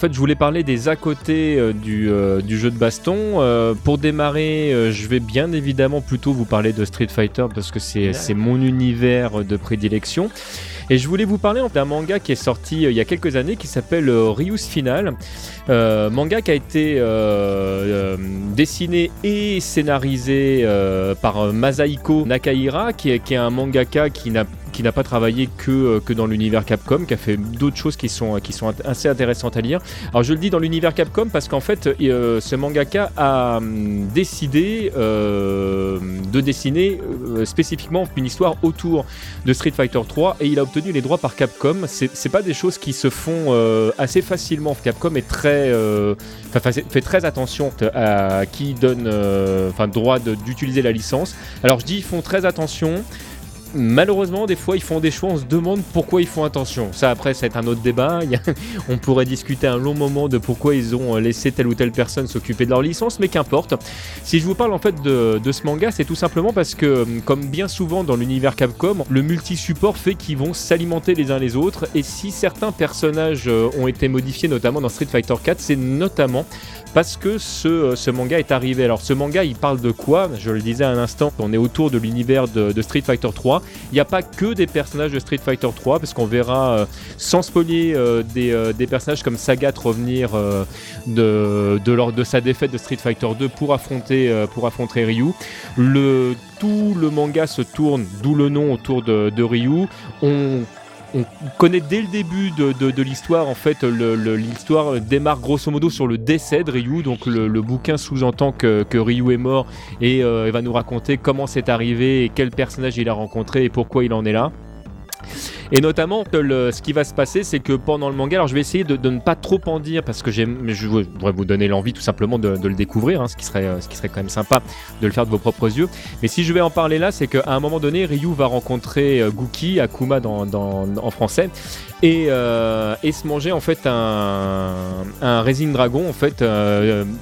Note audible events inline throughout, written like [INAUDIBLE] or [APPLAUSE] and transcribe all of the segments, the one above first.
Fait, je voulais parler des à côté euh, du, euh, du, jeu de baston. Euh, pour démarrer, je vais bien évidemment plutôt vous parler de Street Fighter parce que c'est mon univers de prédilection. Et je voulais vous parler d'un manga qui est sorti il y a quelques années qui s'appelle Ryu's Final. manga qui a été dessiné et scénarisé par Masahiko Nakahira, qui est, qui est un mangaka qui n'a n'a pas travaillé que, euh, que dans l'univers Capcom, qui a fait d'autres choses qui sont, qui sont assez intéressantes à lire. Alors je le dis dans l'univers Capcom parce qu'en fait, euh, ce mangaka a hum, décidé euh, de dessiner spécifiquement une histoire autour de Street Fighter 3 et il a obtenu les droits par Capcom. C'est pas des choses qui se font assez facilement. Capcom est très, fait très attention à qui donne enfin droit d'utiliser la licence. Alors je dis ils font très attention malheureusement, des fois, ils font des choix, on se demande pourquoi ils font attention. Ça, après, c'est un autre débat. [LAUGHS] on pourrait discuter un long moment de pourquoi ils ont laissé telle ou telle personne s'occuper de leur licence, mais qu'importe. Si je vous parle en fait de, ce manga, c'est tout simplement parce que, comme bien souvent dans l'univers Capcom, le multi-support fait qu'ils vont s'alimenter les uns les autres. Et si certains personnages euh, ont été modifiés, notamment dans Street Fighter 4, c'est notamment parce que ce, ce, manga est arrivé. Alors ce manga il parle de quoi? Je le disais à un instant, on est autour de l'univers de, Street Fighter 3. Il n'y a pas que des personnages de Street Fighter 3 parce qu'on verra euh, sans spoiler euh, des, euh, des, personnages comme Sagat revenir de, de, de sa défaite de Street Fighter 2 pour affronter, pour affronter Ryu. Le, tout le manga se tourne, d'où le nom autour de, de Ryu. On on connaît dès le début de, l'histoire, en fait, l'histoire démarre grosso modo sur le décès de Ryu. Donc le, bouquin sous-entend que, Ryu est mort et euh, va nous raconter comment c'est arrivé et quel personnage il a rencontré et pourquoi il en est là. Et notamment, ce qui va se passer, c'est que pendant le manga, alors je vais essayer de, ne pas trop en dire parce que je voudrais vous donner l'envie tout simplement de, le découvrir, hein, ce, qui serait, ce qui serait quand même sympa de le faire de vos propres yeux. Mais si je vais en parler là, c'est qu'à un moment donné, Ryu va rencontrer euh, Guki, Akuma dans, en français, euh, et, se manger en fait un, un Resin Dragon en fait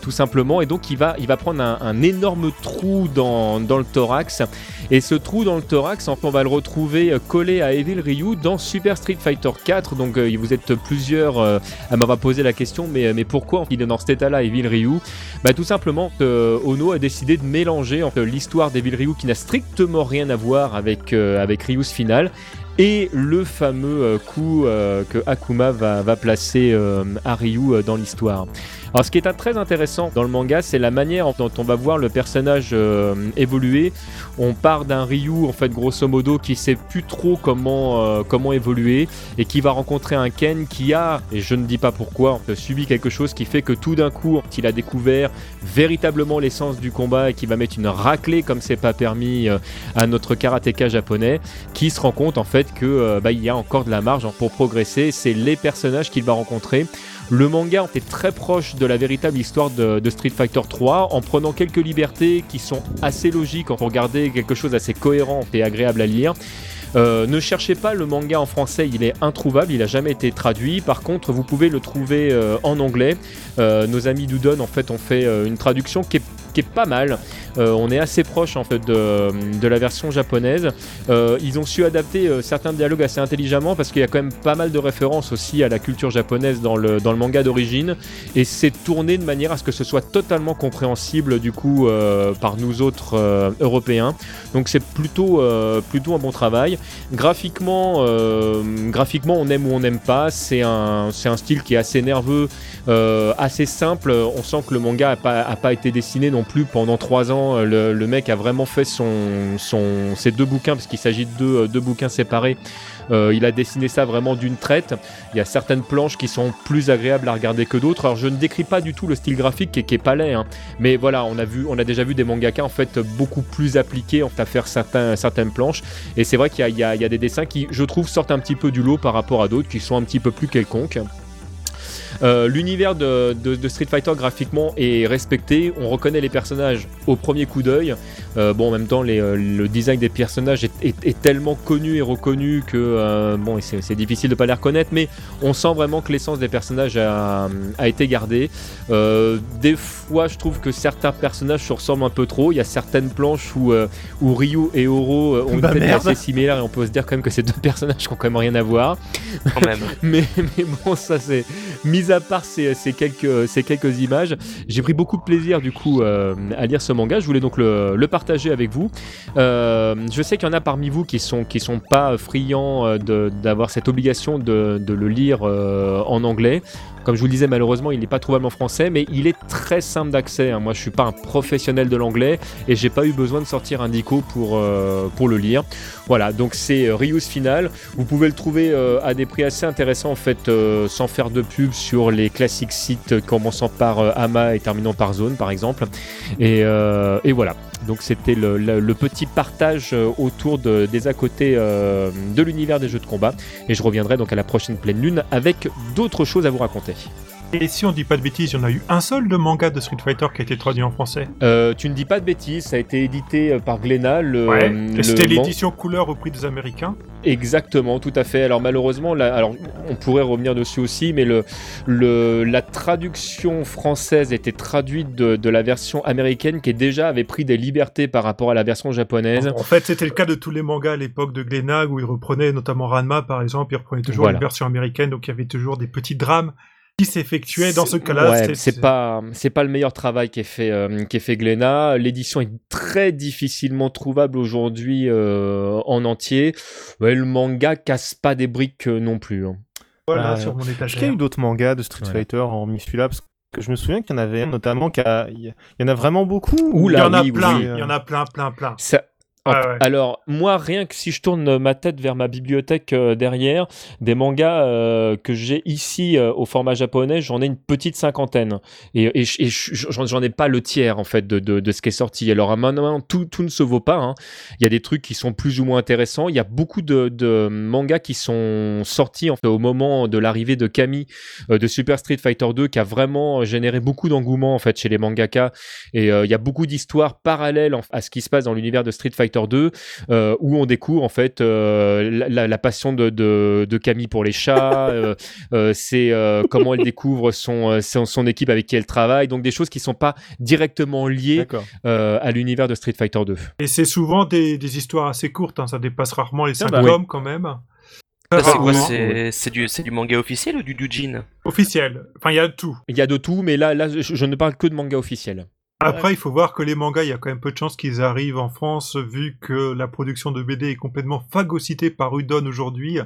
tout simplement. Et donc il va, il va prendre un, énorme trou dans, dans, le thorax. Et ce trou dans le thorax on va le retrouver collé à Evil Ryu dans Super Street Fighter 4. Donc euh, vous êtes plusieurs euh, à m'avoir posé la question, mais, mais pourquoi il est dans cet état-là Evil Ryu? Bah, Tout simplement, euh, Ono a décidé de mélanger l'histoire d'Evil Ryu qui n'a strictement rien à voir avec, avec Ryu's final et le fameux coup que Akuma va, va placer à Ryu dans l'histoire. Alors ce qui est très intéressant dans le manga, c'est la manière dont on va voir le personnage euh, évoluer. On part d'un Ryu en fait grosso modo qui sait plus trop comment euh, comment évoluer et qui va rencontrer un Ken qui a et je ne dis pas pourquoi subi quelque chose qui fait que tout d'un coup il a découvert véritablement l'essence du combat et qui va mettre une raclée comme c'est pas permis euh, à notre karatéka japonais qui se rend compte en fait que bah, il y a encore de la marge pour progresser. C'est les personnages qu'il va rencontrer. Le manga est très proche de la véritable histoire de, Street Fighter 3 en prenant quelques libertés qui sont assez logiques on regardait quelque chose d'assez cohérent et agréable à lire. Euh, ne cherchez pas le manga en français, il est introuvable, il n'a jamais été traduit. Par contre, vous pouvez le trouver euh, en anglais. Euh, nos amis Doudon en fait ont fait une traduction qui est pas mal. Euh, on est assez proche en fait de, la version japonaise. Euh, ils ont su adapter euh, certains dialogues assez intelligemment parce qu'il y a quand même pas mal de références aussi à la culture japonaise dans le, manga d'origine et c'est tourné de manière à ce que ce soit totalement compréhensible du coup par nous autres européens. Donc c'est plutôt, un bon travail. Graphiquement, graphiquement on aime ou on n'aime pas. C'est un, style qui est assez nerveux, assez simple. On sent que le manga n'a pas, pas été dessiné non plus pendant trois ans. Euh, le, mec a vraiment fait ses deux bouquins, parce qu'il s'agit de deux, euh, bouquins séparés. Euh, il a dessiné ça vraiment d'une traite. Il y a certaines planches qui sont plus agréables à regarder que d'autres. Alors je ne décris pas du tout le style graphique qui, est pas laid, hein. mais voilà, on a déjà vu des mangaka en fait beaucoup plus appliqués en fait, à faire certaines planches. Et c'est vrai qu'il y, y, a des dessins qui, je trouve, sortent un petit peu du lot par rapport à d'autres qui sont un petit peu plus quelconques. Euh, l'univers de, Street Fighter graphiquement est respecté. On reconnaît les personnages au premier coup d'œil. Euh, bon, en même temps, euh, le design des personnages est, tellement connu et reconnu que bon, c'est difficile de pas les reconnaître, mais on sent vraiment que l'essence des personnages a, été gardée. des fois, je trouve que certains personnages se ressemblent un peu trop. Il y a certaines planches où, où Ryu et Oro ont bah une tête assez similaire et on peut se dire quand même que ces deux [LAUGHS] personnages qui ont quand même rien à voir. Quand même. [LAUGHS] mais, mais bon, ça c'est mis à part ces, quelques, ces quelques images, j'ai pris beaucoup de plaisir du coup à lire ce manga. Je voulais donc le, partager avec vous. je sais qu'il y en a parmi vous qui sont qui sont pas friands d'avoir cette obligation de le lire en anglais. Comme je vous le disais, malheureusement, il n'est pas trouvable en français, mais il est très simple d'accès. Hein. Moi, je suis pas un professionnel de l'anglais et j'ai pas eu besoin de sortir un dico pour, euh, pour le lire. Voilà, donc c'est euh, Ryus Final. Vous pouvez le trouver euh, à des prix assez intéressants, en fait, sans faire de pub sur les classiques sites commençant par Ama et terminant par Zone, par exemple. Et voilà. Donc c'était le, petit partage autour de, des à côté de l'univers des jeux de combat. Et je reviendrai donc à la prochaine pleine lune avec d'autres choses à vous raconter. Et si on dit pas de bêtises, il y en a eu un seul de manga de Street Fighter qui a été traduit en français euh, Tu ne dis pas de bêtises, ça a été édité euh, par Glénat. Euh, C'était l'édition couleur au prix des Américains Exactement, tout à fait. Alors malheureusement, alors, on pourrait revenir dessus aussi, mais le, le, la traduction française était traduite de, la version américaine qui déjà avait pris des libertés par rapport à la version japonaise. En fait, c'était le cas de tous les mangas à l'époque de Glénat où il reprenait notamment Ranma par exemple, il reprenait toujours la version américaine, donc il y avait toujours des petits drames qui s'effectuait dans ce cas-là. c'est pas c'est pas le meilleur travail qui est fait euh, qui est fait Glénat. L'édition est très difficilement trouvable aujourd'hui euh, en entier. le manga casse pas des briques euh, non plus. Hein. Voilà sur mon étagère. Est-ce qu'il y a eu d'autres mangas de Street Fighter en celui-là parce que je me souviens qu'il y en avait un notamment il y en a vraiment beaucoup. il y en a plein, il y en a plein plein plein. Alors, moi, rien que si je tourne ma tête vers ma bibliothèque euh, derrière, des mangas euh, que j'ai ici euh, au format japonais, j'en ai une petite cinquantaine. Et, j'en ai pas le tiers, en fait, de, ce qui est sorti. Alors, maintenant, tout, tout ne se vaut pas. Hein. Il y a des trucs qui sont plus ou moins intéressants. Il y a beaucoup de, mangas qui sont sortis en fait, au moment de l'arrivée de Kami de Super Street Fighter 2, qui a vraiment généré beaucoup d'engouement, en fait, chez les mangaka. Et il y a beaucoup d'histoires parallèles à ce qui se passe dans l'univers de Street Fighter 2, euh, où on découvre en fait euh, la, passion de, Camille pour les chats, [LAUGHS] euh, c'est comment elle découvre son, son, équipe avec qui elle travaille, donc des choses qui sont pas directement liées à l'univers de Street Fighter 2. Et c'est souvent des, histoires assez courtes, hein, ça dépasse rarement les 5 ah bah tomes quand même. c'est du, du, manga officiel ou du doujin Officiel. Enfin, il y a de tout. Il y a de tout, mais là, là je, ne parle que de manga officiel. Après, il faut voir que les mangas, il y a quand même peu de chances qu'ils arrivent en France, vu que la production de BD est complètement phagocytée par Udon aujourd'hui.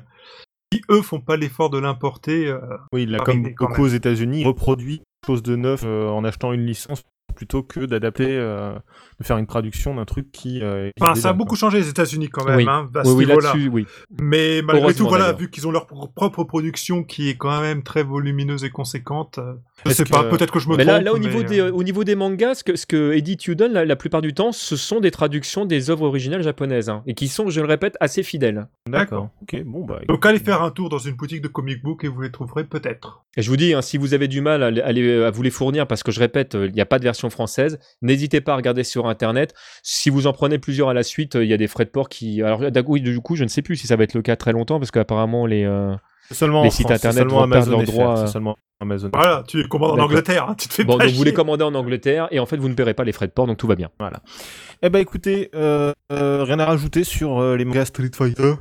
Qui eux font pas l'effort de l'importer. Euh, oui, il a comme beaucoup aux États-Unis reproduit chose de neuf euh, en achetant une licence plutôt que d'adapter, euh, de faire une traduction d'un truc qui. Euh, enfin, ça a beaucoup changé les États-Unis quand même, oui. hein, à oui, oui, oui. Mais malgré tout, voilà, vu qu'ils ont leur propre production qui est quand même très volumineuse et conséquente, euh, je sais pas, peut-être que je me mais trompe. Là, là au, niveau des, au niveau des mangas, ce que, ce que Edith Udon, la, plupart du temps, ce sont des traductions des œuvres originales japonaises, hein, et qui sont, je le répète, assez fidèles. D'accord. Ok, bon bah. Donc allez faire un tour dans une boutique de comic book et vous les trouverez peut-être. Et je vous dis, hein, si vous avez du mal à, à, à vous les fournir, parce que je répète, il n'y a pas de version française. N'hésitez pas à regarder sur internet. Si vous en prenez plusieurs à la suite, il y a des frais de port qui. Alors, oui, du coup, je ne sais plus si ça va être le cas très longtemps parce qu'apparemment, les, euh, les sites internet vont perdre leurs droits. Seulement Amazon. Voilà, tu les commandes en Angleterre, hein, tu te fais bon, donc vous les commandez en Angleterre et en fait vous ne paierez pas les frais de port, donc tout va bien. Voilà. Eh ben écoutez, euh, euh, rien à rajouter sur euh, les mangas Street Fighter?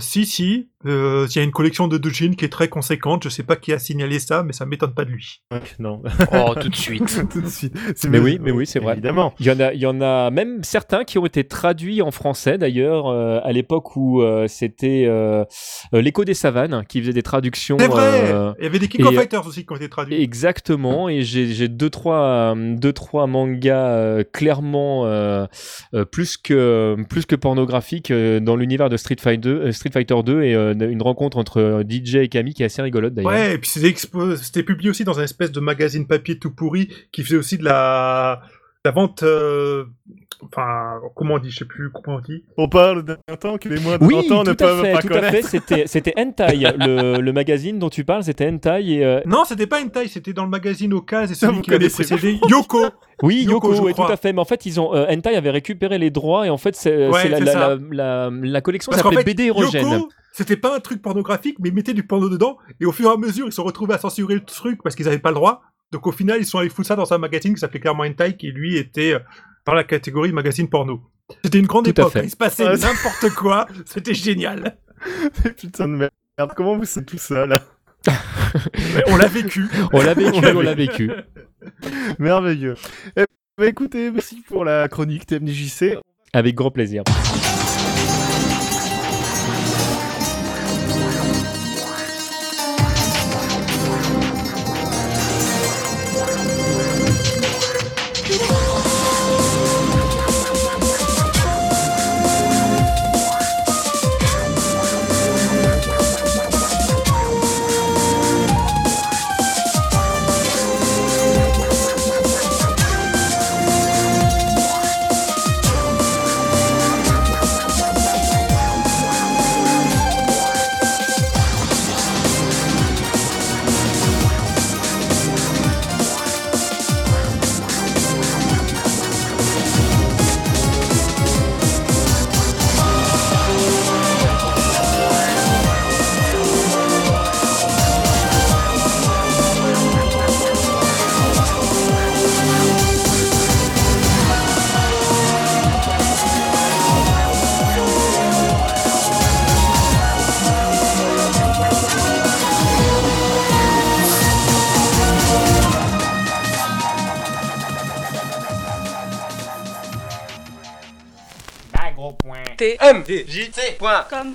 Si, si. Il y a une collection de doujin qui est très conséquente. Je sais pas qui a signalé ça, mais ça m'étonne pas de lui. non. oh, tout de suite. [LAUGHS] tout de suite. Mais oui, mais oui, c'est vrai. Évidemment. Il y en a, il y en a même certains qui ont été traduits en français d'ailleurs à l'époque où c'était l'écho des savanes qui faisait des traductions. C'est vrai. Il y avait des King of Fighters aussi qui ont été traduits. Exactement. Et j'ai deux trois deux trois mangas clairement euh, plus que plus que pornographique euh, dans l'univers de Street Fighter 2, euh, Street Fighter 2 et une rencontre entre DJ et Camille qui est assez rigolote d'ailleurs. Ouais, et puis c'était publié aussi dans un espèce de magazine papier tout pourri qui faisait aussi de la la vente enfin, comment on dit, je sais plus comment on dit. On parle d'un temps que les moins de oui, ans ne peuvent fait, pas tout connaître. à fait, c'était, c'était Hentai, [LAUGHS] le, le, magazine dont tu parles, c'était Hentai et... Euh... Non, c'était pas Hentai, c'était dans le magazine Okaz et celui qui avait précédé Yoko. [LAUGHS] Oui, Yoko, Yoko oui, tout à fait, mais en fait, ils ont, euh, Hentai avait récupéré les droits et en fait, c'est, ouais, c'est la, la, la, la, collection s'appelait fait, BD Érogène. Yoko, c'était pas un truc pornographique, mais ils mettaient du porno dedans, et au fur et à mesure, ils se sont retrouvés à censurer le truc parce qu'ils avaient pas le droit. Donc au final, ils sont allés foutre ça dans un magazine qui s'appelait clairement Hentai, qui lui était euh, dans la catégorie magazine porno. C'était une grande époque, il se passait n'importe quoi, c'était génial. [LAUGHS] Putain de merde, comment vous savez tout ça là [LAUGHS] on l'a vécu. On l'a vécu, on l'a vécu. Merveilleux. Eh bah, écoutez, merci pour la chronique TMDJC. Avec grand plaisir. TMDJC.com